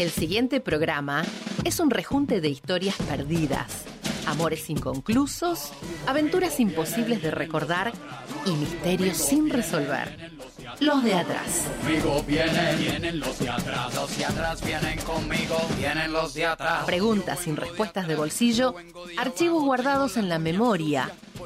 El siguiente programa es un rejunte de historias perdidas, amores inconclusos, aventuras imposibles de recordar y misterios sin resolver. Los de atrás. Conmigo vienen, vienen los de atrás. Los de atrás vienen conmigo, vienen los de atrás. Preguntas sin respuestas de bolsillo, archivos guardados en la memoria,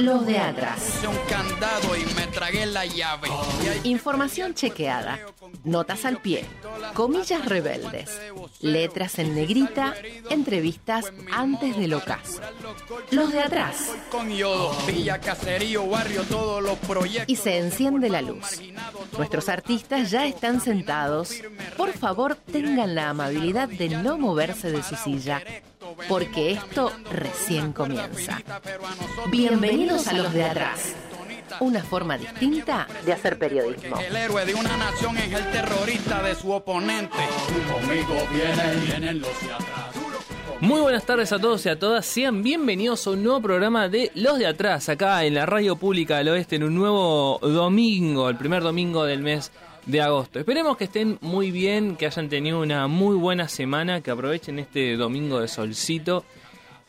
Los de atrás. Puse un candado y me tragué la llave. Y ahí Información chequeada, notas al pie, comillas rebeldes, letras en negrita, entrevistas antes del ocaso. Los de atrás. Y se enciende la luz. Nuestros artistas ya están sentados. Por favor, tengan la amabilidad de no moverse de su silla, porque esto recién comienza. Bienvenidos a los de atrás. Una forma distinta de hacer periodismo. El héroe de una nación es el terrorista de su oponente. Conmigo vienen, vienen los de atrás. Muy buenas tardes a todos y a todas, sean bienvenidos a un nuevo programa de Los de Atrás, acá en la Radio Pública del Oeste, en un nuevo domingo, el primer domingo del mes de agosto. Esperemos que estén muy bien, que hayan tenido una muy buena semana, que aprovechen este domingo de solcito.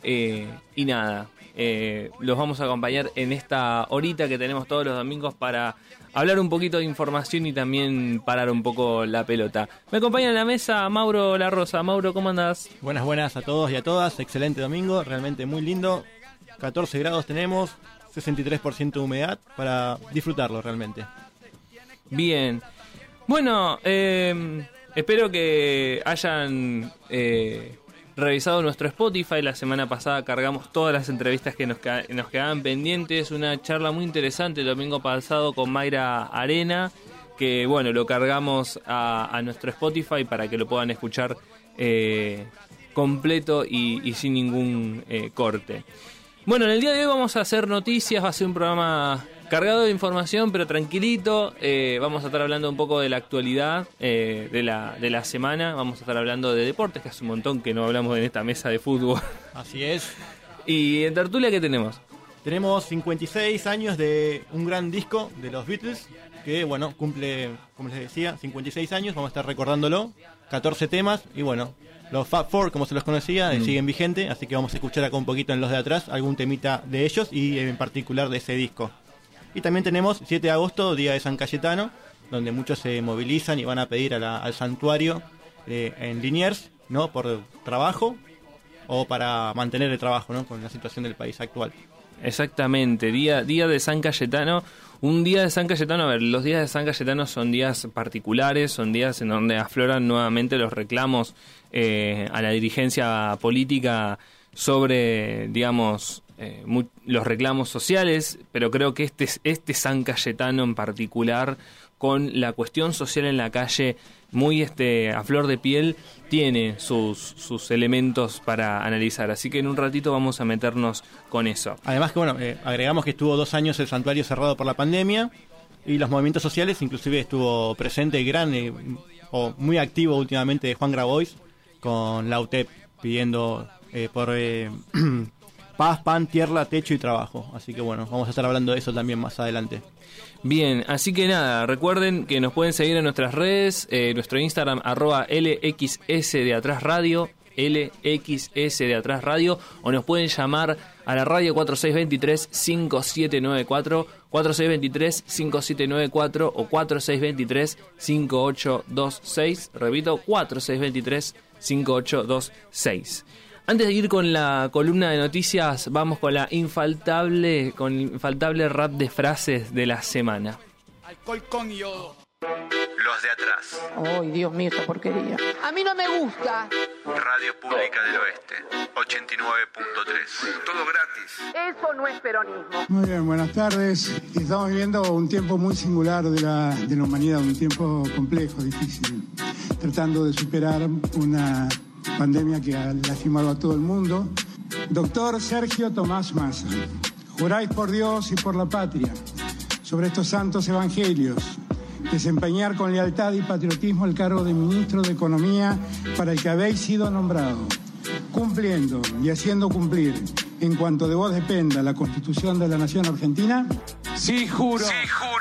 eh, y nada, eh, los vamos a acompañar en esta horita que tenemos todos los domingos para hablar un poquito de información y también parar un poco la pelota. Me acompaña en la mesa Mauro La Rosa. Mauro, ¿cómo andás? Buenas, buenas a todos y a todas. Excelente domingo, realmente muy lindo. 14 grados tenemos, 63% de humedad para disfrutarlo realmente. Bien. Bueno, eh, espero que hayan eh, revisado nuestro Spotify. La semana pasada cargamos todas las entrevistas que nos, nos quedaban pendientes. Una charla muy interesante el domingo pasado con Mayra Arena. Que bueno, lo cargamos a, a nuestro Spotify para que lo puedan escuchar eh, completo y, y sin ningún eh, corte. Bueno, en el día de hoy vamos a hacer noticias, va a ser un programa cargado de información, pero tranquilito. Eh, vamos a estar hablando un poco de la actualidad eh, de, la, de la semana. Vamos a estar hablando de deportes, que hace un montón que no hablamos en esta mesa de fútbol. Así es. y en tertulia, ¿qué tenemos? Tenemos 56 años de un gran disco de los Beatles, que bueno, cumple, como les decía, 56 años, vamos a estar recordándolo, 14 temas, y bueno, los Fab Four, como se los conocía, eh, siguen vigentes, así que vamos a escuchar acá un poquito en los de atrás algún temita de ellos y en particular de ese disco. Y también tenemos 7 de agosto, Día de San Cayetano, donde muchos se movilizan y van a pedir al santuario eh, en Liniers, ¿no? Por trabajo o para mantener el trabajo, ¿no? Con la situación del país actual. Exactamente, día, día de San Cayetano. Un día de San Cayetano, a ver, los días de San Cayetano son días particulares, son días en donde afloran nuevamente los reclamos eh, a la dirigencia política sobre, digamos, eh, los reclamos sociales, pero creo que este, este San Cayetano en particular, con la cuestión social en la calle muy este, a flor de piel, tiene sus, sus elementos para analizar. Así que en un ratito vamos a meternos con eso. Además que bueno, eh, agregamos que estuvo dos años el santuario cerrado por la pandemia y los movimientos sociales, inclusive estuvo presente gran eh, o muy activo últimamente Juan Grabois con la UTEP pidiendo eh, por paz, pan, tierra, techo y trabajo. Así que bueno, vamos a estar hablando de eso también más adelante. Bien, así que nada, recuerden que nos pueden seguir en nuestras redes, eh, nuestro Instagram arroba LXS de atrás radio, LXS de atrás radio, o nos pueden llamar a la radio 4623-5794, 4623-5794 o 4623-5826, repito, 4623-5826. Antes de ir con la columna de noticias, vamos con la infaltable, con el infaltable rap de frases de la semana. Alcohol con yodo. Los de atrás, Ay, Dios mío, esta porquería. A mí no me gusta. Radio Pública del Oeste, 89.3. Todo gratis. Eso no es peronismo. Muy bien, buenas tardes. Estamos viviendo un tiempo muy singular de la, de la humanidad, un tiempo complejo, difícil, tratando de superar una pandemia que ha lastimado a todo el mundo. Doctor Sergio Tomás Massa, juráis por Dios y por la patria sobre estos santos evangelios desempeñar con lealtad y patriotismo el cargo de ministro de Economía para el que habéis sido nombrado, cumpliendo y haciendo cumplir en cuanto de vos dependa la Constitución de la Nación Argentina. Sí, juro. Sí, juro.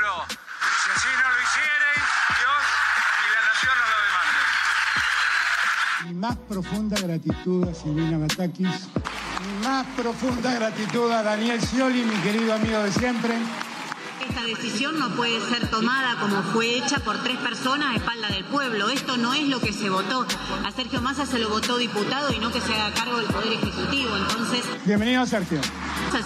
Más profunda gratitud a Silvina Batakis, mi más profunda gratitud a Daniel Scioli, mi querido amigo de siempre. Esta decisión no puede ser tomada como fue hecha por tres personas a espalda del pueblo. Esto no es lo que se votó. A Sergio Massa se lo votó diputado y no que se haga cargo del Poder Ejecutivo. Entonces, Bienvenido, Sergio.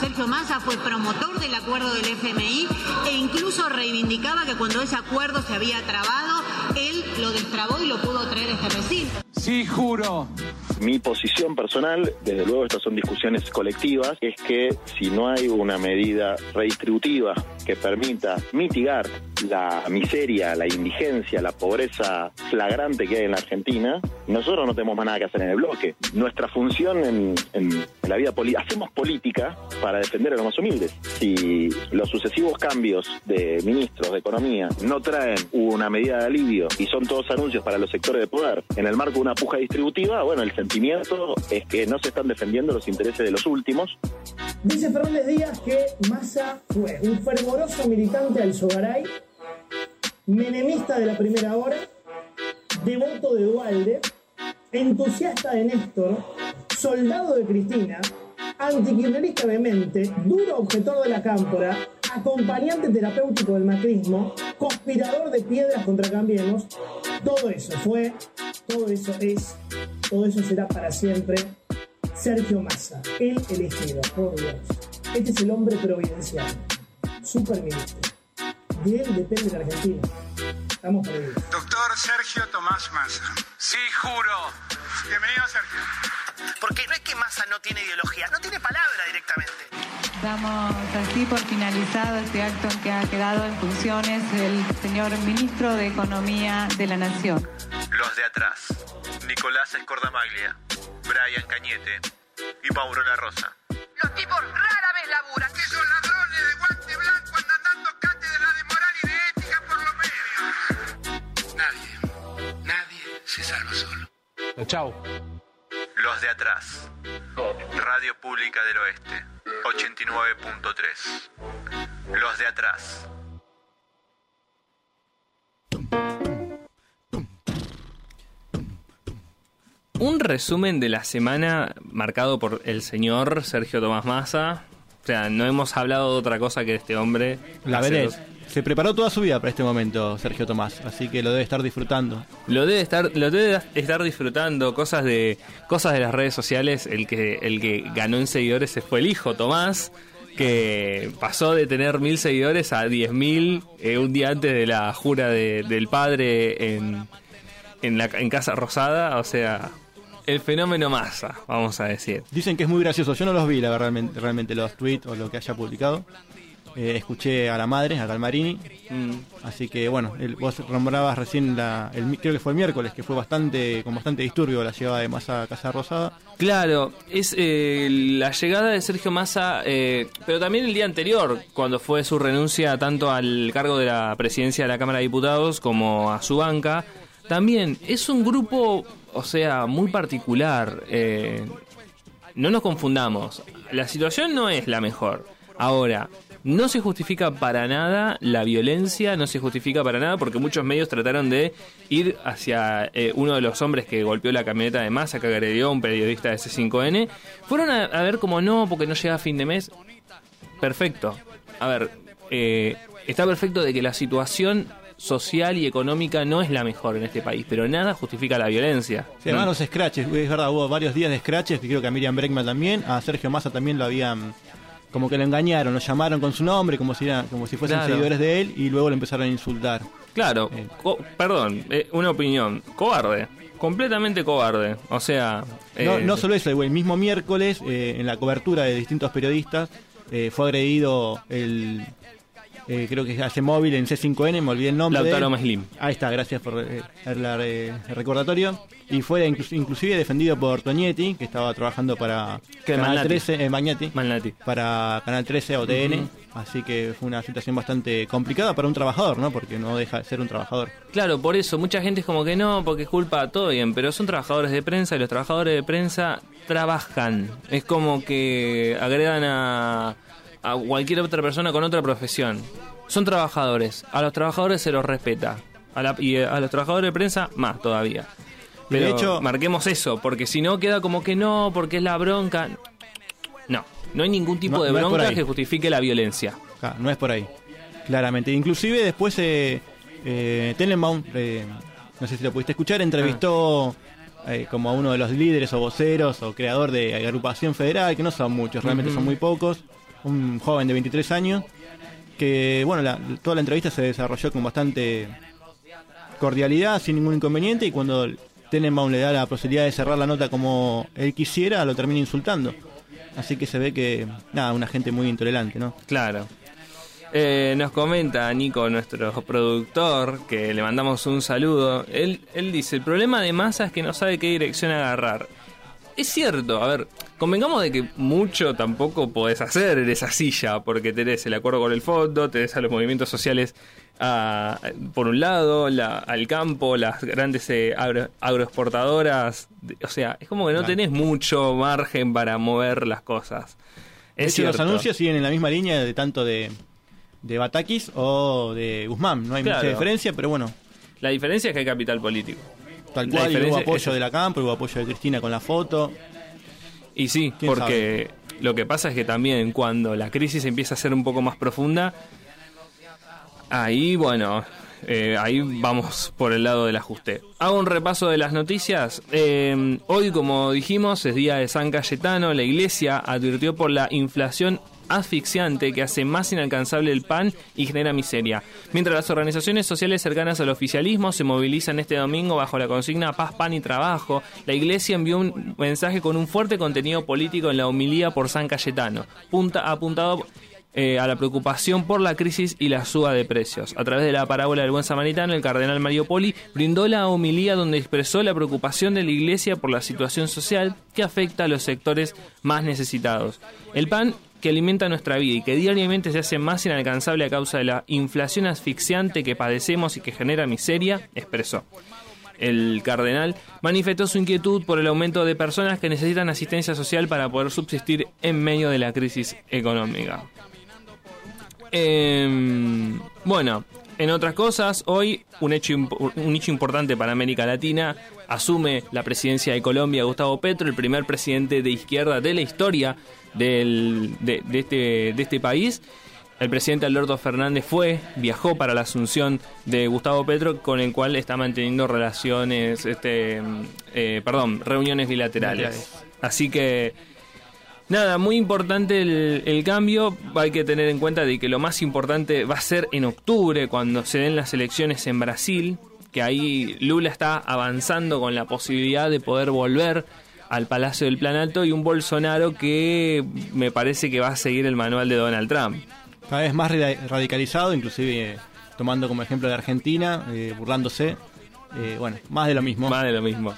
Sergio Massa fue promotor del acuerdo del FMI e incluso reivindicaba que cuando ese acuerdo se había trabado, él lo destrabó y lo pudo traer a este recinto. Sí, juro. Mi posición personal, desde luego estas son discusiones colectivas, es que si no hay una medida redistributiva que permita mitigar la miseria, la indigencia, la pobreza flagrante que hay en la Argentina, nosotros no tenemos más nada que hacer en el bloque. Nuestra función en, la vida política, hacemos política para defender a los más humildes. Si los sucesivos cambios de ministros de Economía no traen una medida de alivio y son todos anuncios para los sectores de poder en el marco de una puja distributiva, bueno, el sentimiento es que no se están defendiendo los intereses de los últimos, Dice Fernández Díaz que Massa fue un fervoroso militante al Sogaray, menemista de la primera hora, devoto de Dualde, entusiasta de Néstor, soldado de Cristina, antikirchnerista vehemente, duro objetor de la cámpora, acompañante terapéutico del macrismo, conspirador de piedras contra Cambiemos, todo eso fue, todo eso es, todo eso será para siempre Sergio Massa, el elegido, por Dios. Este es el hombre providencial, superministro. De él depende la Argentina. Estamos perdidos. Doctor Sergio Tomás Massa. Sí, juro. Bienvenido, Sergio. Porque no es que Massa no tiene ideología, no tiene palabra directamente. Damos así por finalizado este acto en que ha quedado en funciones el señor ministro de Economía de la Nación. Los de atrás. Nicolás Escordamaglia, Brian Cañete y Mauro La Rosa. Los tipos rara vez laburan. Que son ladrones de guante blanco andan dando cátedra de moral y de ética por los medios. Nadie, nadie se salva solo. Chau. Los de atrás. Radio Pública del Oeste. 89.3. Los de atrás. Un resumen de la semana marcado por el señor Sergio Tomás Massa. O sea, no hemos hablado de otra cosa que de este hombre. La dos- Se preparó toda su vida para este momento, Sergio Tomás, así que lo debe estar disfrutando. Lo debe estar, lo debe estar disfrutando, cosas de, cosas de las redes sociales. El que, el que ganó en seguidores se fue el hijo Tomás, que pasó de tener mil seguidores a diez mil eh, un día antes de la jura de- del padre en, en, la, en Casa Rosada. O sea, el fenómeno masa, vamos a decir. Dicen que es muy gracioso. Yo no los vi, la verdad, realmente, realmente los tweets o lo que haya publicado. Eh, escuché a la madre, a Galmarini. Mm. Así que bueno, el- vos nombrabas recién, la, el, creo que fue el miércoles, que fue bastante con bastante disturbio la llegada de Massa a Casa Rosada. Claro, es eh, la llegada de Sergio Massa, eh, pero también el día anterior, cuando fue su renuncia tanto al cargo de la presidencia de la Cámara de Diputados como a su banca, también es un grupo, o sea, muy particular. eh, no nos confundamos, la situación no es la mejor. Ahora, no se justifica para nada la violencia, no se justifica para nada porque muchos medios trataron de ir hacia eh, uno de los hombres que golpeó la camioneta de masa, que agredió a un periodista de C5N. Fueron a, ver como no, porque no llega a fin de mes. Perfecto. A ver, eh, está perfecto de que la situación social y económica no es la mejor en este país, pero nada justifica la violencia. Sí, además los scratches, es verdad, hubo varios días de scratches, que creo que a Miriam Breckman también, a Sergio Massa también lo habían, como que lo engañaron, lo llamaron con su nombre, como si, era, como si fuesen Claro. seguidores de él, y luego lo empezaron a insultar. Claro, co- perdón, eh, una opinión. Cobarde. Completamente cobarde. O sea. No, eh, no solo eso, el mismo miércoles, eh, en la cobertura de distintos periodistas, eh, fue agredido el, eh, creo que hace móvil en C5N, me olvidé el nombre. Lautaro. Maslim. Ahí está, gracias por eh, el, el recordatorio. Y fue inclu- inclusive defendido por Toñetti, que estaba trabajando para Que Canal Malnati. 13, eh, Magnati, Malnati. para Canal 13 o TN. Así que fue una situación bastante complicada para un trabajador, ¿no? Porque no deja de ser un trabajador. Claro, por eso, mucha gente es como que no, porque es culpa, todo bien, pero son trabajadores de prensa y los trabajadores de prensa trabajan. Es como que agredan a, a cualquier otra persona con otra profesión. Son trabajadores, a los trabajadores se los respeta, a la- y a los trabajadores de prensa más todavía. Y de Pero hecho- marquemos eso, porque si no queda como que no, porque es la bronca. No, no hay ningún tipo No, de no bronca que justifique la violencia. Ah, no es por ahí, claramente. Inclusive después eh, eh, Tenenbaum, eh, no sé si lo pudiste escuchar, entrevistó eh, como a uno de los líderes o voceros o creador de agrupación federal, que no son muchos, realmente son muy pocos, un joven de 23 años, que bueno, la- toda la entrevista se desarrolló con bastante cordialidad, sin ningún inconveniente, y cuando Tenenbaum le da la posibilidad de cerrar la nota como él quisiera, lo termina insultando. Así que se ve que, nada, una gente muy intolerante, ¿no? Claro. Eh, nos comenta Nico, nuestro productor, que le mandamos un saludo. Él, él dice, el problema de Massa es que no sabe qué dirección agarrar. Es cierto, a ver, convengamos de que mucho tampoco podés hacer en esa silla, porque tenés el acuerdo con el fondo, tenés a los movimientos sociales por un lado, la- al campo, las grandes eh, agro- agroexportadoras, o sea, es como que no Claro. tenés mucho margen para mover las cosas. Es hecho, los anuncios siguen en la misma línea de tanto de, de Batakis o de Guzmán. No hay Claro. mucha diferencia, pero bueno, La diferencia es que hay capital político. Tal cual. y hubo apoyo de la Campo, hubo apoyo de Cristina con la foto. Y sí, ¿Quién porque lo que pasa es que también cuando la crisis empieza a ser un poco más profunda, ahí, bueno, eh, ahí vamos por el lado del ajuste. Hago un repaso de las noticias. Eh, hoy, como dijimos, es día de San Cayetano. La iglesia advirtió por la inflación asfixiante que hace más inalcanzable el pan y genera miseria. Mientras las organizaciones sociales cercanas al oficialismo se movilizan este domingo bajo la consigna Paz, Pan y Trabajo, la Iglesia envió un mensaje con un fuerte contenido político en la homilía por San Cayetano, punta, apuntado eh, a la preocupación por la crisis y la suba de precios. A través de la parábola del buen samaritano, el cardenal Mario Poli brindó la homilía donde expresó la preocupación de la Iglesia por la situación social que afecta a los sectores más necesitados. El pan que alimenta nuestra vida y que diariamente se hace más inalcanzable a causa de la inflación asfixiante que padecemos y que genera miseria, expresó. El cardenal manifestó su inquietud por el aumento de personas que necesitan asistencia social para poder subsistir en medio de la crisis económica. Em, bueno, en otras cosas, hoy un hecho, un hecho importante para América Latina asume la presidencia de Colombia Gustavo Petro, el primer presidente de izquierda de la historia del- de, de este, de este país. El presidente Alberto Fernández fue, viajó para la asunción de Gustavo Petro, con el cual está manteniendo relaciones, este, eh, perdón, reuniones. Bilaterales. Así que Nada, muy importante el, el cambio. Hay que tener en cuenta de que lo más importante va a ser en octubre, cuando se den las elecciones en Brasil, que ahí Lula está avanzando con la posibilidad de poder volver al Palacio del Planalto y un Bolsonaro que me parece que va a seguir el manual de Donald Trump. Cada vez más radi- radicalizado, inclusive eh, tomando como ejemplo de Argentina, eh, burlándose. Eh, bueno, más de lo mismo. Más de lo mismo.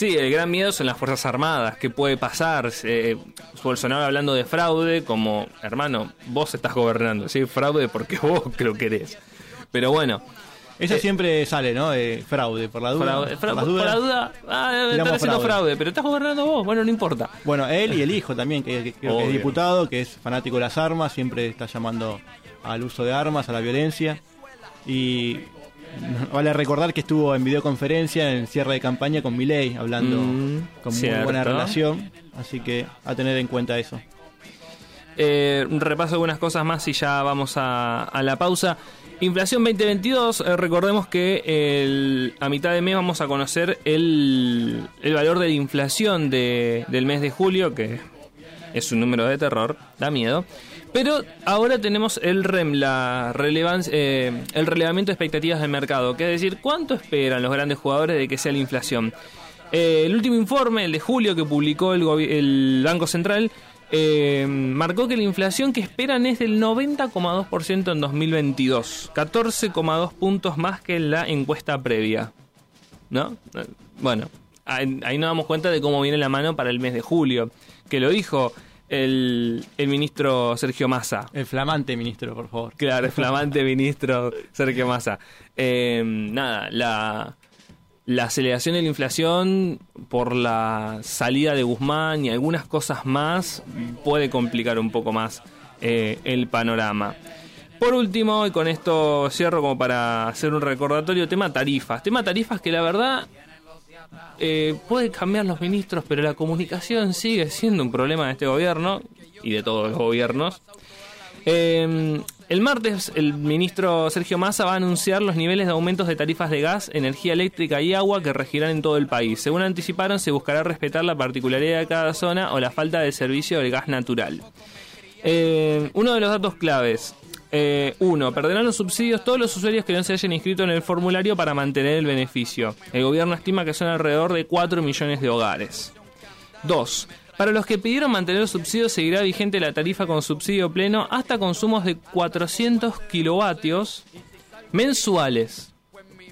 Sí, el gran miedo son las Fuerzas Armadas. ¿Qué puede pasar? Eh, Bolsonaro hablando de fraude, como, hermano, vos estás gobernando. Sí, fraude porque vos lo querés. Pero bueno. Eso eh, siempre sale, ¿no? Eh, fraude, por la duda. Fraude, por por la duda, ah, estar Tiramos haciendo fraude. pero estás gobernando vos, bueno, no importa. Bueno, él y el hijo también, que, que creo que es diputado, que es fanático de las armas, siempre está llamando al uso de armas, a la violencia. Y vale recordar que estuvo en videoconferencia en el cierre de campaña con Milei, hablando Mm, con muy cierto. buena relación. Así que a tener en cuenta eso. Eh, un repaso de algunas cosas más y ya vamos a, a la pausa. Inflación 2022, eh, recordemos que el- a mitad de mes vamos a conocer el, el valor de la inflación de- del mes de julio, que es un número de terror, da miedo. Pero ahora tenemos el REM, la eh, el relevamiento de expectativas del mercado, que es decir, ¿cuánto esperan los grandes jugadores de que sea la inflación? Eh, el último informe, el de julio que publicó el, el Banco Central, eh, marcó que la inflación que esperan es del 90,2% en 2022, 14,2 puntos más que en la encuesta previa. ¿No? Bueno, ahí ahí nos damos cuenta de cómo viene la mano para el mes de julio, que lo dijo el, el ministro Sergio Massa. El flamante ministro, por favor. Claro, el flamante ministro Sergio Massa. Eh, nada, la, la aceleración de la inflación por la salida de Guzmán y algunas cosas más puede complicar un poco más eh, el panorama. Por último, y con esto cierro como para hacer un recordatorio, tema tarifas. Tema tarifas que la verdad eh, puede cambiar los ministros, pero la comunicación sigue siendo un problema de este gobierno y de todos los gobiernos. Eh, el martes el ministro Sergio Massa va a anunciar los niveles de aumentos de tarifas de gas, energía eléctrica y agua que regirán en todo el país. Según anticiparon, se buscará respetar la particularidad de cada zona o la falta de servicio del gas natural. Eh, uno de los datos claves. Eh, uno, perderán los subsidios todos los usuarios que no se hayan inscrito en el formulario para mantener el beneficio. El gobierno estima que son alrededor de 4 millones de hogares. 2. Para los que pidieron mantener los subsidios seguirá vigente la tarifa con subsidio pleno hasta consumos de 400 kilovatios mensuales.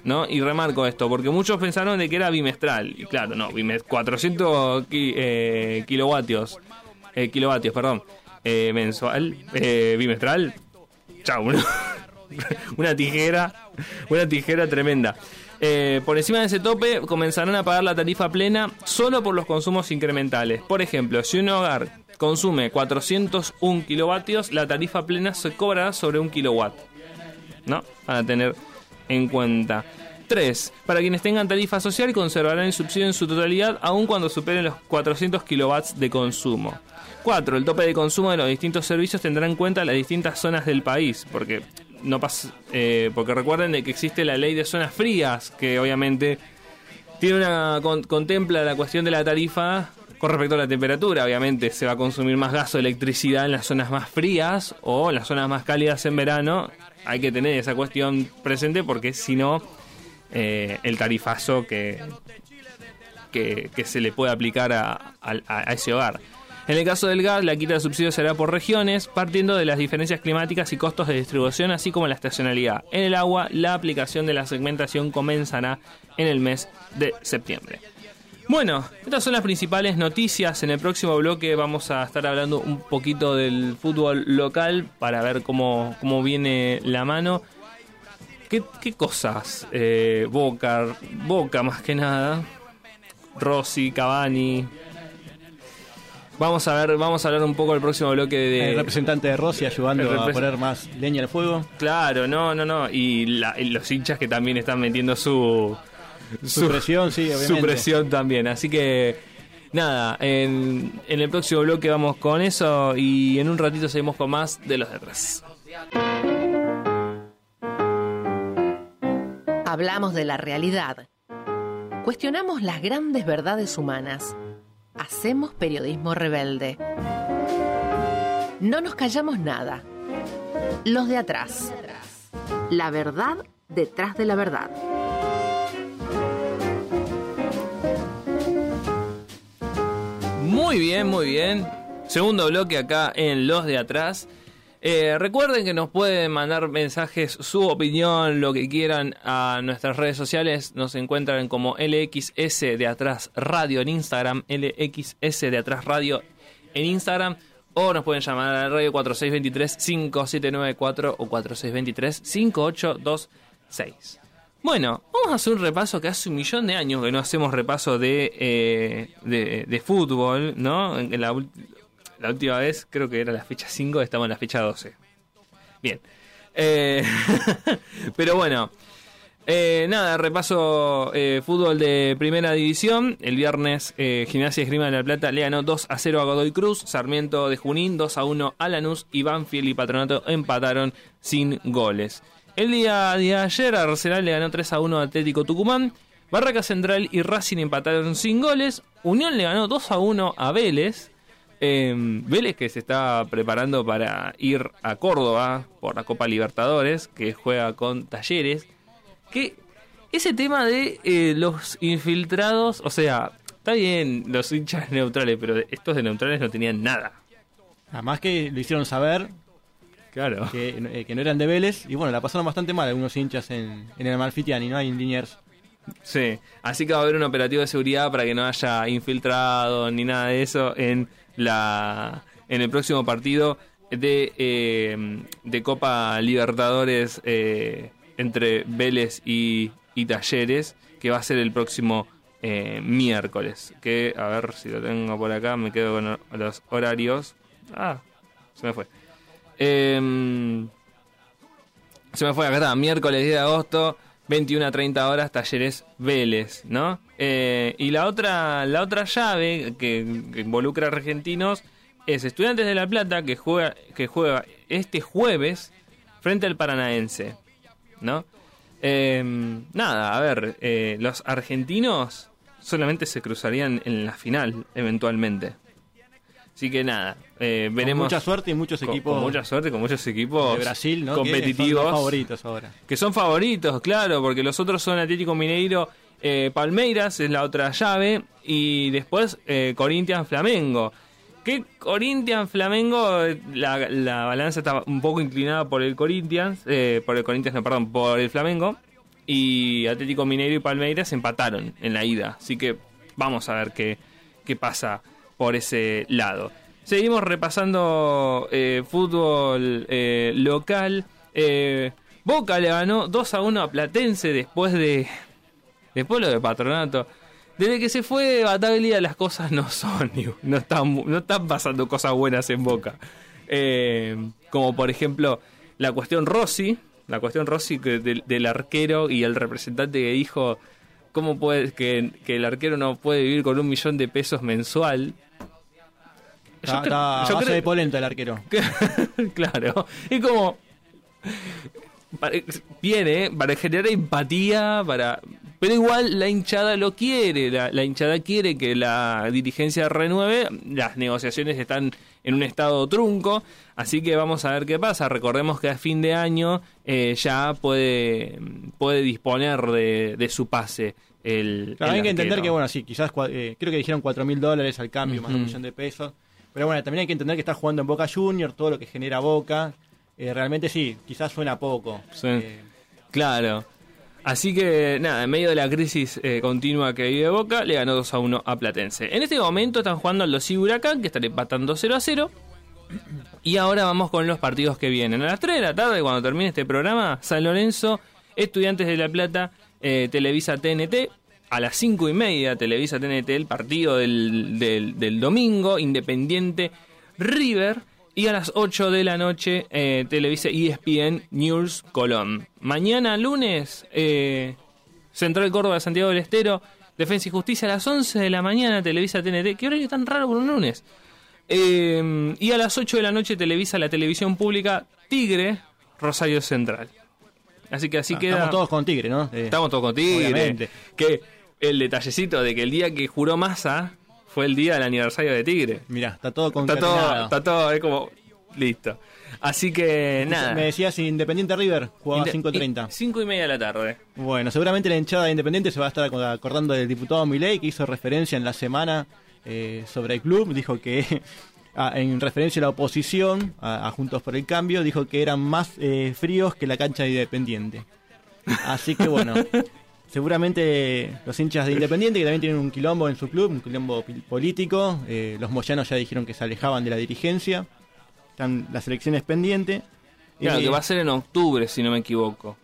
¿No? Y remarco esto, porque muchos pensaron de que era bimestral. Y claro, no, bime- 400 ki- eh, kilovatios. eh, kilovatios, perdón. eh, mensual. eh, bimestral. Chao. ¿no? una tijera. Una tijera tremenda. Eh, por encima de ese tope comenzarán a pagar la tarifa plena solo por los consumos incrementales. Por ejemplo, si un hogar consume 401 kilovatios, la tarifa plena se cobrará sobre un kilowatt. ¿No? Para tener en cuenta. 3. Para quienes tengan tarifa social conservarán el subsidio en su totalidad aun cuando superen los 400 kilowatts de consumo. 4. El tope de consumo de los distintos servicios tendrá en cuenta las distintas zonas del país, porque no pas- eh, porque recuerden de que existe la ley de zonas frías, que obviamente tiene una con- contempla la cuestión de la tarifa con respecto a la temperatura. Obviamente se va a consumir más gas o electricidad en las zonas más frías o en las zonas más cálidas en verano. Hay que tener esa cuestión presente porque si no, eh, el tarifazo que, que, se le puede aplicar a- a ese hogar. En el caso del gas, la quita de subsidios será por regiones, partiendo de las diferencias climáticas y costos de distribución, así como la estacionalidad. En el agua, la aplicación de la segmentación comenzará en el mes de septiembre. Bueno, estas son las principales noticias. En el próximo bloque vamos a estar hablando un poquito del fútbol local para ver cómo, cómo viene la mano. ¿Qué, cosas? Eh, Boca, Boca más que nada. Rossi, Cavani. Vamos a ver, vamos a hablar un poco del próximo bloque de. El representante de Rossi ayudando a poner más leña al fuego. Claro, no, no, no. Y, la- y los hinchas que también están metiendo su. Su presión, sí, obviamente. Su presión también. Así que. Nada, en, en el próximo bloque vamos con eso y en un ratito seguimos con más de los de atrás. Hablamos de la realidad. Cuestionamos las grandes verdades humanas. Hacemos periodismo rebelde. No nos callamos nada. Los de atrás. La verdad detrás de la verdad. Muy bien, muy bien. Segundo bloque acá en Los de Atrás. Eh, recuerden que nos pueden mandar mensajes, su opinión, lo que quieran a nuestras redes sociales. Nos encuentran como LXS de Atrás Radio en Instagram, LXS de Atrás Radio en Instagram. O nos pueden llamar a la radio 4623-5794 o 4623-5826. Bueno, vamos a hacer un repaso que hace un millón de años que no hacemos repaso de, eh, de, fútbol, ¿no? En la, la última vez creo que era la fecha 5, estamos en la fecha 12. Bien. Eh, pero bueno, eh, nada, repaso eh, fútbol de primera división. El viernes, eh, Gimnasia Esgrima de la Plata le ganó 2 a 0 a Godoy Cruz. Sarmiento de Junín 2 a 1 a Lanús. Y Banfield y Patronato empataron sin goles. El día de ayer, Arsenal le ganó 3 a 1 a Atlético Tucumán. Barraca Central y Racing empataron sin goles. Unión le ganó 2 a 1 a Vélez. Eh, Vélez que se está preparando para ir a Córdoba por la Copa Libertadores, que juega con Talleres. Que ese tema de eh, los infiltrados, o sea, está bien los hinchas neutrales, pero estos de neutrales no tenían nada. Además que lo hicieron saber Claro. que, eh, que no eran de Vélez. Y bueno, la pasaron bastante mal algunos hinchas en, en el Amalfitiani, ¿no? Hay en Liniers. Sí, así que va a haber un operativo de seguridad para que no haya infiltrado ni nada de eso en la en el próximo partido de, eh, de Copa Libertadores eh, entre Vélez y, y Talleres, que va a ser el próximo eh, miércoles. Que, a ver si lo tengo por acá, me quedo con los horarios. Ah, se me fue. Em, se me fue acá, está, miércoles 10 de agosto, 21 a 30 horas, Talleres Vélez, ¿no? Eh, y la otra, la otra llave que, que involucra argentinos es Estudiantes de La Plata, que juega, que juega este jueves frente al Paranaense, ¿no? Em, nada, a ver, eh, los argentinos solamente se cruzarían en la final, eventualmente. Así que nada, eh, veremos. Con mucha suerte y muchos con- equipos Con mucha suerte, con muchos equipos de Brasil, ¿no? Que competitivos. son los favoritos ahora. Que son favoritos, claro, porque los otros son Atlético Mineiro, eh, Palmeiras es la otra llave, y después eh, Corinthians Flamengo. Que Corinthians Flamengo, la, la balanza está un poco inclinada por el Corinthians, eh, por el Corinthians, no, perdón, por el Flamengo, y Atlético Mineiro y Palmeiras empataron en la ida. Así que vamos a ver qué, qué pasa por ese lado. Seguimos repasando eh, fútbol eh, local. Eh, Boca le ganó 2 a 1 a Platense después de. Después lo de Patronato. Desde que se fue Bataglia las cosas no son, no están, no están pasando cosas buenas en Boca. Como por ejemplo la cuestión Rossi, la cuestión Rossi del arquero y el representante que dijo cómo puede que, que el arquero no puede vivir con un millón de pesos mensual. Está, creo- está yo base creo- de polenta el arquero. claro. Y como. para- viene ¿eh? para generar empatía, para. Pero igual la hinchada lo quiere, la, la hinchada quiere que la dirigencia renueve, las negociaciones están en un estado trunco, así que vamos a ver qué pasa. Recordemos que a fin de año eh, ya puede, puede disponer de, de su pase el... Claro, el hay que entender que, bueno, sí, quizás eh, creo que dijeron 4 mil dólares al cambio, más un millón de pesos. Pero bueno, también hay que entender que está jugando en Boca Junior, todo lo que genera Boca. Eh, realmente sí, quizás suena poco. Sí. Eh, Claro. Así que nada, en medio de la crisis eh, continua que vive Boca, le ganó 2 a 1 a Platense. En este momento están jugando los y Huracán, que están empatando 0 a 0. Y ahora vamos con los partidos que vienen. A las 3 de la tarde, cuando termine este programa, San Lorenzo, Estudiantes de La Plata, eh, Televisa TNT. A las 5 y media, Televisa TNT, el partido del, del, del domingo, Independiente River. Y a las 8 de la noche, eh, Televisa ESPN News Colón. Mañana lunes, eh, Central Córdoba de Santiago del Estero, Defensa y Justicia a las 11 de la mañana, Televisa TNT. ¿Qué horario tan raro por un lunes? Eh, y a las 8 de la noche, Televisa la televisión pública Tigre, Rosario Central. Así que así ah, queda. Estamos todos con Tigre, ¿no? Eh, Estamos todos con Tigre. Obviamente. Que el detallecito de que el día que juró Massa fue el día del aniversario de Tigre. Mirá, está todo Está concatenado. todo, está todo, es como. Listo. Así que nada. Me decías Independiente River, jugaba Inde- 5.30. y- Cinco y media de la tarde. Bueno, seguramente la hinchada de Independiente se va a estar aco- acordando del diputado Milei que hizo referencia en la semana eh, sobre el club. Dijo que, ah, en referencia a la oposición, a, a Juntos por el Cambio, dijo que eran más eh, fríos que la cancha de Independiente. Así que bueno, seguramente los hinchas de Independiente, que también tienen un quilombo en su club, un quilombo político, eh, los moyanos ya dijeron que se alejaban de la dirigencia, están las elecciones pendientes. Claro, Eh, que va a ser en octubre, si no me equivoco.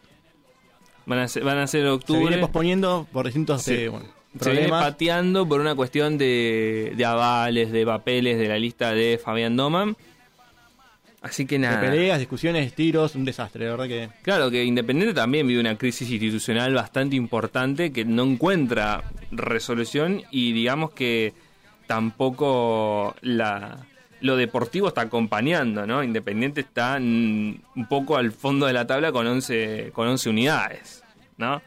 Van a ser, van a ser en se octubre. viene posponiendo por distintos Sí. eh, bueno, Se viene problemas. pateando por una cuestión de, de avales, de papeles de la lista de Fabián Doman. Así que De nada. peleas, discusiones, tiros, un desastre, de verdad que. Claro que Independiente también vive una crisis institucional bastante importante que no encuentra resolución y digamos que tampoco la lo deportivo está acompañando, ¿no? Independiente está un poco al fondo de la tabla con 11, con 11 unidades, ¿no?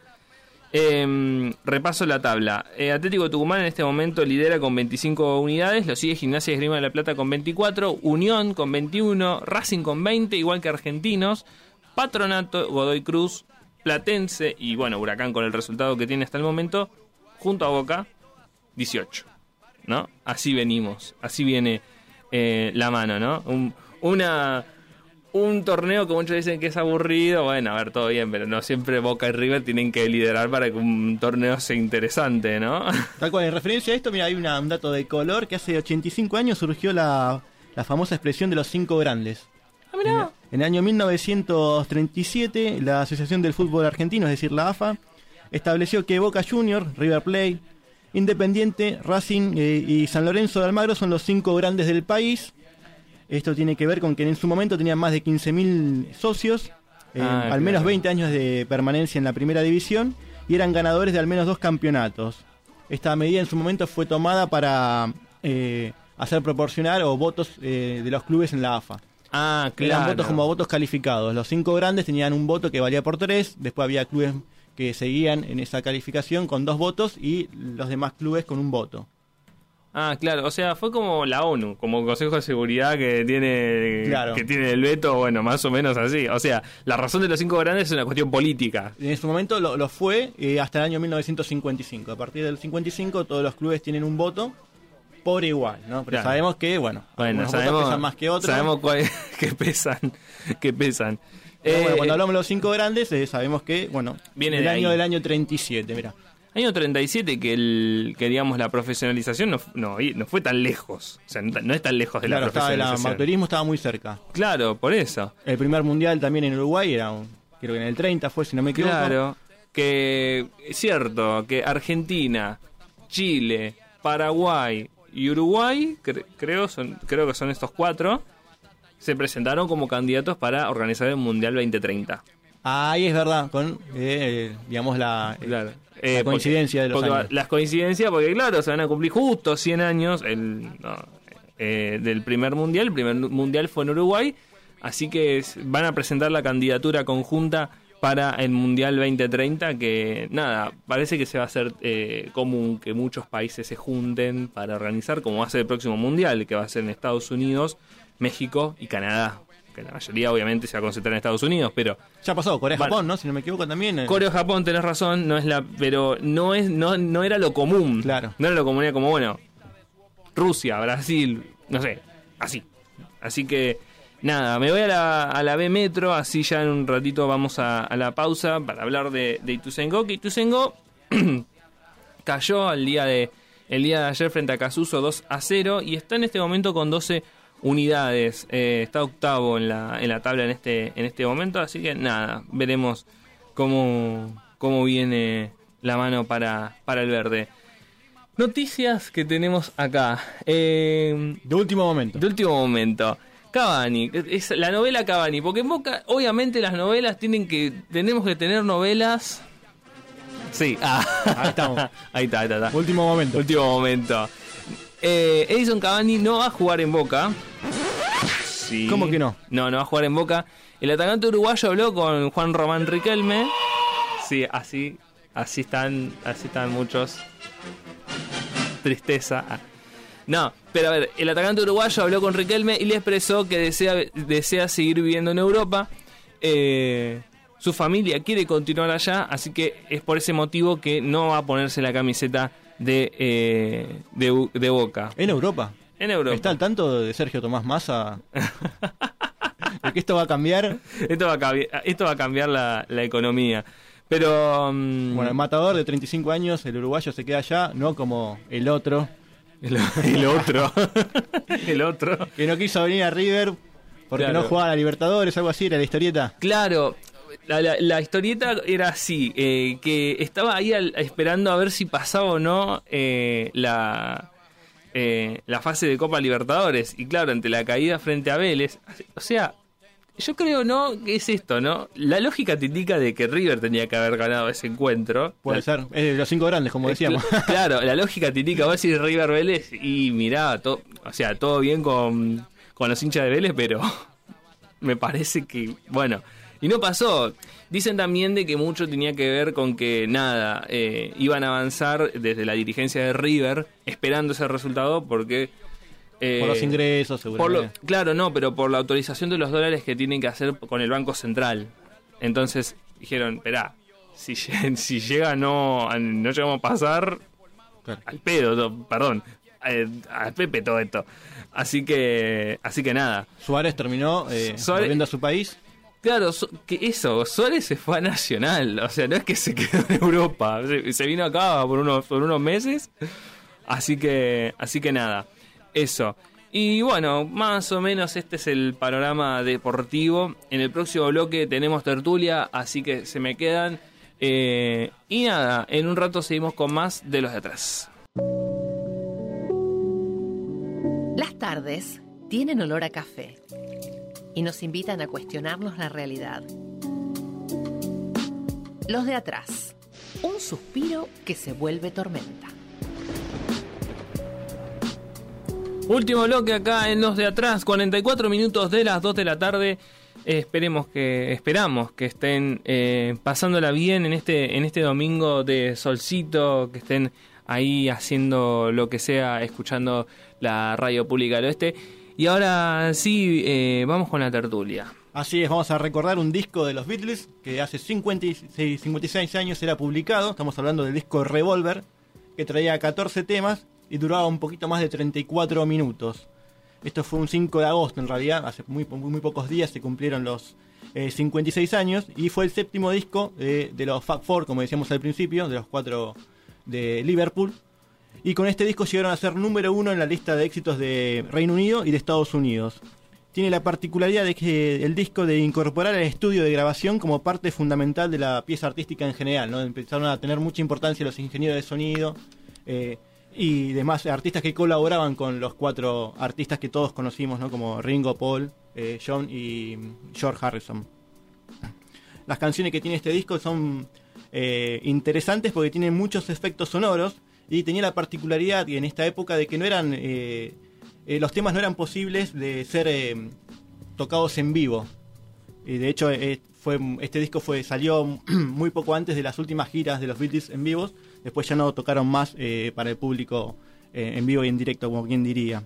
Em, repaso la tabla. Eh, Atlético Tucumán en este momento lidera con 25 unidades, lo sigue Gimnasia Esgrima de la Plata con 24, Unión con 21, Racing con 20, igual que Argentinos, Patronato, Godoy Cruz, Platense y bueno, Huracán con el resultado que tiene hasta el momento, junto a Boca, 18. ¿No? Así venimos, así viene eh, la mano, ¿no? Un, una, un torneo que muchos dicen que es aburrido, bueno, a ver, todo bien, pero no siempre Boca y River tienen que liderar para que un torneo sea interesante, ¿no? Tal cual, en referencia a esto, mira, hay una- un dato de color que hace 85 años surgió la, la famosa expresión de los cinco grandes. En, en el año 1937, la Asociación del Fútbol Argentino, es decir, la AFA, estableció que Boca Juniors, River Plate, Independiente, Racing eh, y San Lorenzo de Almagro son los cinco grandes del país. Esto tiene que ver con que en su momento tenían más de 15.000 socios, eh, Ah, al claro. menos 20 años de permanencia en la primera división y eran ganadores de al menos dos campeonatos. Esta medida en su momento fue tomada para eh, hacer proporcionar o votos eh, de los clubes en la AFA. Ah, Eran claro. votos como votos calificados. Los cinco grandes tenían un voto que valía por tres, después había clubes que seguían en esa calificación con dos votos y los demás clubes con un voto. Ah, claro, o sea, fue como la ONU, como Consejo de Seguridad que tiene Claro. que tiene el veto, bueno, más o menos así. O sea, la razón de los cinco grandes es una cuestión política. En ese momento lo, lo fue eh, hasta el año 1955. A partir del 55 todos los clubes tienen un voto por igual, ¿no? Pero Claro. sabemos que, bueno, sabemos, pesan más que otros. sabemos cuál- que pesan, que pesan. Bueno, Eh, cuando hablamos de los cinco grandes, eh, sabemos que, bueno, Viene el de año ahí. del año 37, mira. Año 37 que el que digamos la profesionalización no, no, no fue tan lejos, o sea, no, no es tan lejos de Claro, la estaba el profesionalización. amateurismo estaba muy cerca. Claro, por eso. El primer mundial también en Uruguay era, un- creo que en el 30 fue, si no me equivoco. Claro, que es cierto que Argentina, Chile, Paraguay y Uruguay, cre- creo, son, creo que son estos cuatro, se presentaron como candidatos para organizar el Mundial 2030. Ahí es verdad, con, eh, digamos, la, Claro. La Eh, coincidencia de los porque años. Las coincidencias, porque claro, se van a cumplir justo 100 años el, no, eh, del primer mundial. El primer mundial fue en Uruguay. Así que es- van a presentar la candidatura conjunta para el Mundial 2030. Que nada, parece que se va a hacer eh, común que muchos países se junten para organizar, como va a ser el próximo Mundial, que va a ser en Estados Unidos, México y Canadá. Que la mayoría obviamente se va a concentrar en Estados Unidos, pero Ya pasó, Corea-Japón. ¿no? Si no me equivoco también. eh. Corea Japón, tenés razón, no es la, pero no es, no, no era lo común. Claro. No era lo común, era como bueno, Rusia, Brasil, no sé, así. Así que nada, me voy a la, a la B Metro, así ya en un ratito vamos a, a la pausa para hablar de, de Ituzaingó, que Ituzaingó cayó el día de el día de ayer frente a Casuso 2 a 0 y está en este momento con 12 unidades. Eh, está octavo en la, en la tabla en este, en este momento, así que nada, veremos cómo, cómo viene la mano para, para el verde. Noticias que tenemos acá. Eh, de último momento. De último momento. Cavani, es la novela Cavani, porque en Boca, obviamente las novelas tienen que, tenemos que tener novelas. Sí, ah. Ahí estamos. ahí está, ahí está, ahí está. Último momento. Último momento. Eh, Edison Cavani no va a jugar en Boca. Sí. ¿Cómo que no? No, no va a jugar en Boca. El atacante uruguayo habló con Juan Román Riquelme. Sí, así, así están, así están muchos. Tristeza. No, pero a ver, el atacante uruguayo habló con Riquelme y le expresó que desea, desea seguir viviendo en Europa. Eh, su familia quiere continuar allá, así que es por ese motivo que no va a ponerse la camiseta de, eh, de, de Boca. En Europa. En Europa. ¿Está al tanto de Sergio Tomás Massa? de que esto va a cambiar. Esto va a cambiar, esto va a cambiar la, la economía. Pero. mm, Bueno, el matador de 35 años, el uruguayo se queda allá, no como el otro. El, el otro. el otro. Que no quiso venir a River porque Claro. no jugaba a la Libertadores, algo así, era la historieta. Claro, la, la- la historieta era así, eh, que estaba ahí al- esperando a ver si pasaba o no eh, la, eh, la fase de Copa Libertadores. Y claro, ante la caída frente a Vélez, o sea, yo creo, ¿no? que es esto, no? La lógica te indica de que River tenía que haber ganado ese encuentro. Puede La- ser, los cinco grandes, como Eh, decíamos. cl- Claro, la lógica te indica, vos decís River Vélez y mirá, to- o sea, todo bien con, con los hinchas de Vélez, pero me parece que, bueno, y no pasó. Dicen también de que mucho tenía que ver con que nada, eh, iban a avanzar desde la dirigencia de River esperando ese resultado porque... eh, Por los ingresos, por seguramente. lo- claro, no, pero por la autorización de los dólares que tienen que hacer con el Banco Central. Entonces dijeron, esperá, si, si llega no, no llegamos a pasar, Claro. al pedo, no, perdón. eh, a Pepe todo esto. Así que, así que nada. Suárez terminó eh, Suárez- volviendo a su país. Claro, que eso, Suárez se fue a Nacional, o sea, no es que se quedó en Europa, se, se vino acá por unos, por unos meses, así que, así que nada, eso. Y bueno, más o menos este es el panorama deportivo. En el próximo bloque tenemos tertulia, así que se me quedan. Eh, y nada, en un rato seguimos con más de los de atrás. Las tardes tienen olor a café y nos invitan a cuestionarnos la realidad. Los de atrás, un suspiro que se vuelve tormenta. Último bloque acá en los de atrás, 44 minutos de las 2 de la tarde. Esperemos que, esperamos que estén eh, pasándola bien en este, en este domingo de solcito, que estén ahí haciendo lo que sea, escuchando la radio pública del oeste. Y ahora sí, eh, vamos con la tertulia. Así es, vamos a recordar un disco de los Beatles que hace 56, 56 años era publicado. Estamos hablando del disco Revolver, que traía 14 temas y duraba un poquito más de 34 minutos. Esto fue un 5 de agosto en realidad, hace muy, muy pocos días se cumplieron los eh, 56 años y fue el séptimo disco eh, de los Fab Four, como decíamos al principio, de los cuatro de Liverpool. Y con este disco llegaron a ser número uno en la lista de éxitos de Reino Unido y de Estados Unidos. Tiene la particularidad de que el disco de incorporar el estudio de grabación como parte fundamental de la pieza artística en general, ¿no? Empezaron a tener mucha importancia los ingenieros de sonido eh, y demás artistas que colaboraban con los cuatro artistas que todos conocimos, ¿no? Como Ringo, Paul, eh, John y George Harrison. Las canciones que tiene este disco son eh, interesantes porque tienen muchos efectos sonoros y tenía la particularidad en esta época de que no eran eh, eh, los temas no eran posibles de ser eh, tocados en vivo. De hecho fue este disco fue salió muy poco antes de las últimas giras de los Beatles en vivos. Después ya no tocaron más para el público en vivo y en directo, como quien diría.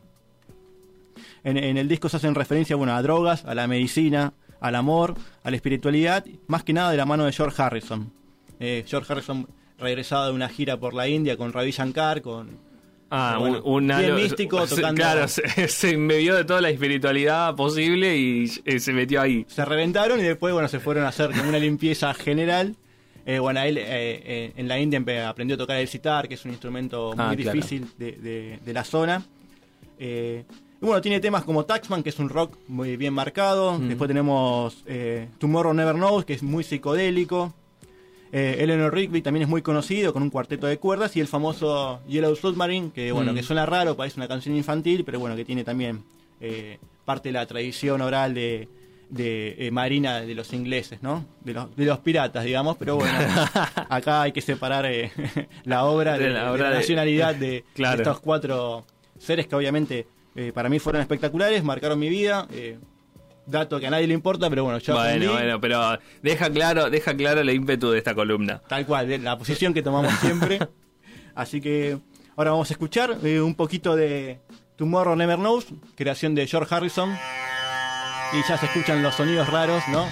En, el disco se hacen referencia bueno, a drogas, a la medicina, al amor, a la espiritualidad, más que nada de la mano de George Harrison. George Harrison regresado de una gira por la India con Ravi Shankar, con... Ah, bueno, un, un bien místico, tocando... Claro, se, se de toda la espiritualidad posible y eh, se metió ahí. se reventaron y después bueno se fueron a hacer como una limpieza general. Eh, bueno, él eh, eh, en la India aprendió a tocar el sitar, que es un instrumento muy Ah, claro. difícil de, de- de la zona. Eh, y bueno, tiene temas como Taxman, que es un rock muy bien marcado. Mm. Después tenemos Tomorrow Never Knows, que es muy psicodélico. Eh, Eleanor Rigby también es muy conocido con un cuarteto de cuerdas y el famoso Yellow Submarine que bueno Mm. que suena raro parece una canción infantil pero bueno que tiene también eh, parte de la tradición oral de, de, eh, marina de los ingleses no de los, de los piratas digamos pero bueno acá hay que separar eh, la obra de, De la de obra la de- nacionalidad de, Claro. estos cuatro seres que obviamente eh, para mí fueron espectaculares marcaron mi vida dato que a nadie le importa pero bueno yo aprendí. Bueno, bueno, pero deja claro, deja claro el ímpetu de esta columna. Tal cual, de la posición que tomamos siempre. Así que ahora vamos a escuchar eh, un poquito de Tomorrow Never Knows, creación de George Harrison. Y ya se escuchan los sonidos raros, ¿no?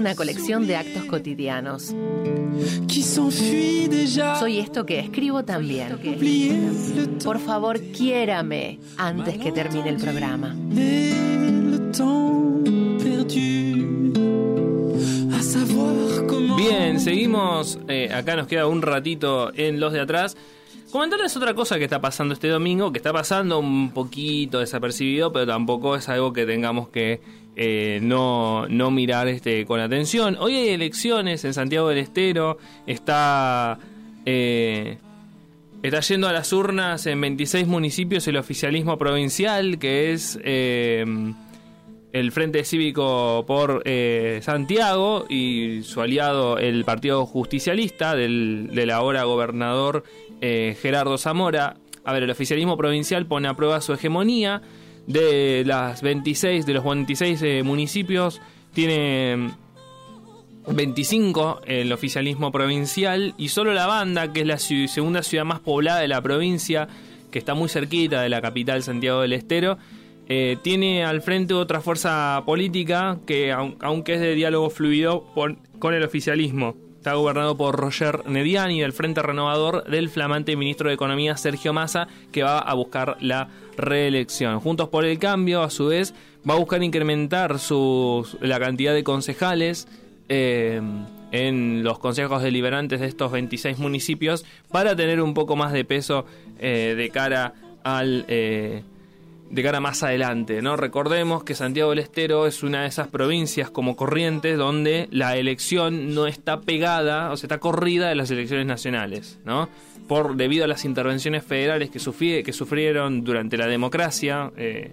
Una colección de actos cotidianos. Soy esto que escribo también. Por favor, quiérame antes que termine el programa. Bien, seguimos. eh, acá nos queda un ratito en los de atrás. Comentarles otra cosa que está pasando este domingo, que está pasando un poquito desapercibido, pero tampoco es algo que tengamos que eh, no, no mirar este, con atención. Hoy hay elecciones en Santiago del Estero, está, eh, está yendo a las urnas en 26 municipios el oficialismo provincial, que es eh, el Frente Cívico por Santiago y su aliado el Partido Justicialista del, del ahora gobernador eh, Gerardo Zamora. A ver, el oficialismo provincial pone a prueba su hegemonía. De las 26 de los 26 eh, municipios tiene 25 el oficialismo provincial. Y solo la banda, que es la segunda ciudad más poblada de la provincia, que está muy cerquita de la capital Santiago del Estero, eh, tiene al frente otra fuerza política que, aun- aunque es de diálogo fluido con el oficialismo, está gobernado por Roger Nediani del Frente Renovador del flamante ministro de Economía Sergio Massa, que va a buscar la reelección. Juntos por el Cambio, a su vez, va a buscar incrementar la cantidad de concejales eh, en los consejos deliberantes de estos 26 municipios para tener un poco más de peso eh, de cara al eh, de cara más adelante, ¿no? Recordemos que Santiago del Estero es una de esas provincias como Corrientes donde la elección no está pegada, o sea, está corrida de las elecciones nacionales, ¿no? Por debido a las intervenciones federales que, que sufrieron durante la democracia, eh,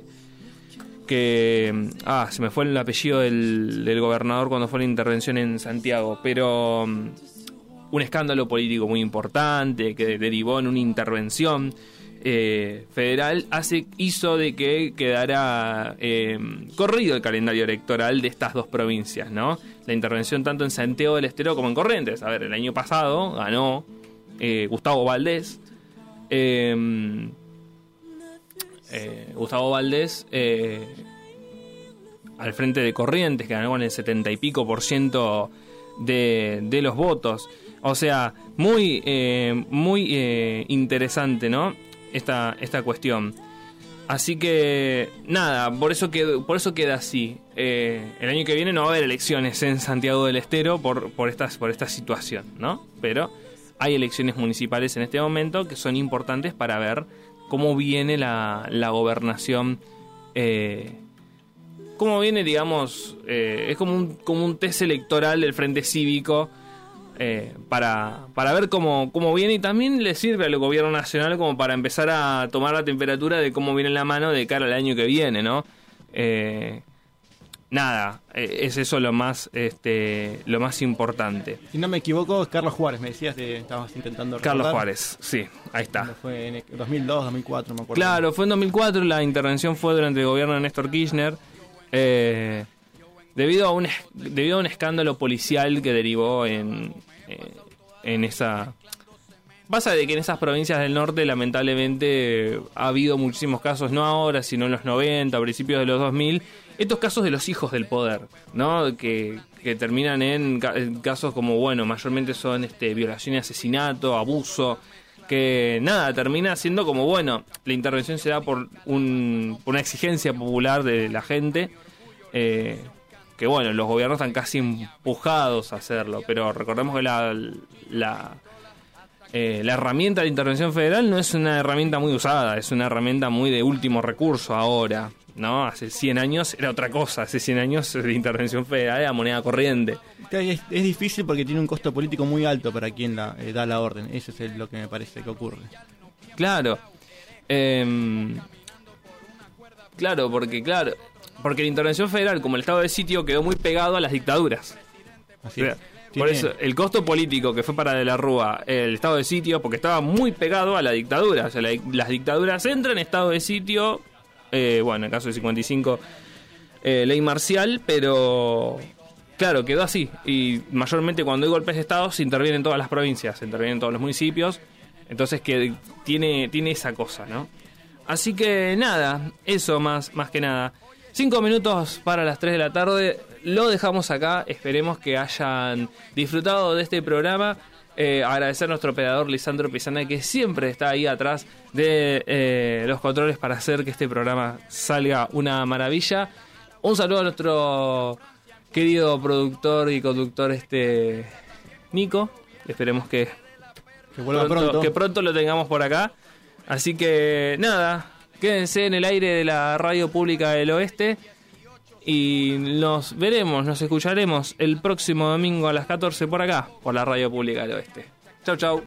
que ah, se me fue el apellido del, del gobernador cuando fue la intervención en Santiago, pero mm, un escándalo político muy importante que derivó en una intervención eh, federal hace hizo de que quedara eh, corrido el calendario electoral de estas dos provincias, ¿no? La intervención tanto en Santiago del Estero como en Corrientes. A ver, el año pasado ganó eh, Gustavo Valdés. eh, eh, Gustavo Valdés al frente de Corrientes, que ganó con el 70 y pico por ciento de, los votos. O sea, muy, muy interesante, ¿no? Esta, esta cuestión. Así que, nada, por eso, qued- por eso queda así. Eh, el año que viene no va a haber elecciones en Santiago del Estero por, por, estas, por esta situación, ¿no? Pero hay elecciones municipales en este momento que son importantes para ver cómo viene la, la gobernación. Eh, cómo viene, digamos, eh, es como un, como un test electoral del Frente Cívico eh, para, para ver cómo, cómo viene y también le sirve al gobierno nacional como para empezar a tomar la temperatura de cómo viene la mano de cara al año que viene, ¿no? Eh, nada, eh, es eso lo más, este, lo más importante. Si no me equivoco, es Carlos Juárez, me decías que estabas intentando Carlos. Juárez, sí, ahí está. Fue en 2002, 2004, me acuerdo. Claro, fue en 2004, la intervención fue durante el gobierno de Néstor Kirchner, eh, debido, a un, debido a un escándalo policial que derivó en, eh, en esa... Pasa de que en esas provincias del norte lamentablemente ha habido muchísimos casos, no ahora, sino en los 90, a principios de los 2000, estos casos de los hijos del poder, ¿no? Que, que terminan en, ca- en casos como, bueno, mayormente son este, violación y asesinato, abuso, que nada, termina siendo como, bueno, la intervención se da por, un, una exigencia popular de la gente, eh, que bueno, los gobiernos están casi empujados a hacerlo, pero recordemos que la, la, eh, la herramienta de intervención federal no es una herramienta muy usada, es una herramienta muy de último recurso ahora, ¿no? Hace 100 años era otra cosa, hace 100 años de intervención federal era moneda corriente. Es, es difícil porque tiene un costo político muy alto para quien la, eh, da la orden. Eso es lo que me parece que ocurre. Claro. Em, claro, porque claro, porque la intervención federal, como el estado de sitio, quedó muy pegado a las dictaduras. Así es. Por eso, el costo político que fue para De la Rúa el estado de sitio, porque estaba muy pegado a la dictadura. O sea, la- las dictaduras entran en estado de sitio, eh, bueno, en el caso de 55, eh, ley marcial, pero claro, quedó así. Y mayormente cuando hay golpes de estado se intervienen todas las provincias, se intervienen todos los municipios. Entonces que tiene, tiene esa cosa, ¿no? Así que nada, eso más, más que nada. Cinco minutos para las 3 de la tarde. Lo dejamos acá. Esperemos que hayan disfrutado de este programa. Eh, agradecer a nuestro operador Lisandro Pizana que siempre está ahí atrás de eh, los controles para hacer que este programa salga una maravilla. Un saludo a nuestro querido productor y conductor este Nico. Esperemos que, Que vuelva pronto. que pronto lo tengamos por acá. Así que nada, quédense en el aire de la radio pública del oeste. Y nos veremos, nos escucharemos el próximo domingo a las 14 por acá, por la radio pública del oeste. Chau, chau.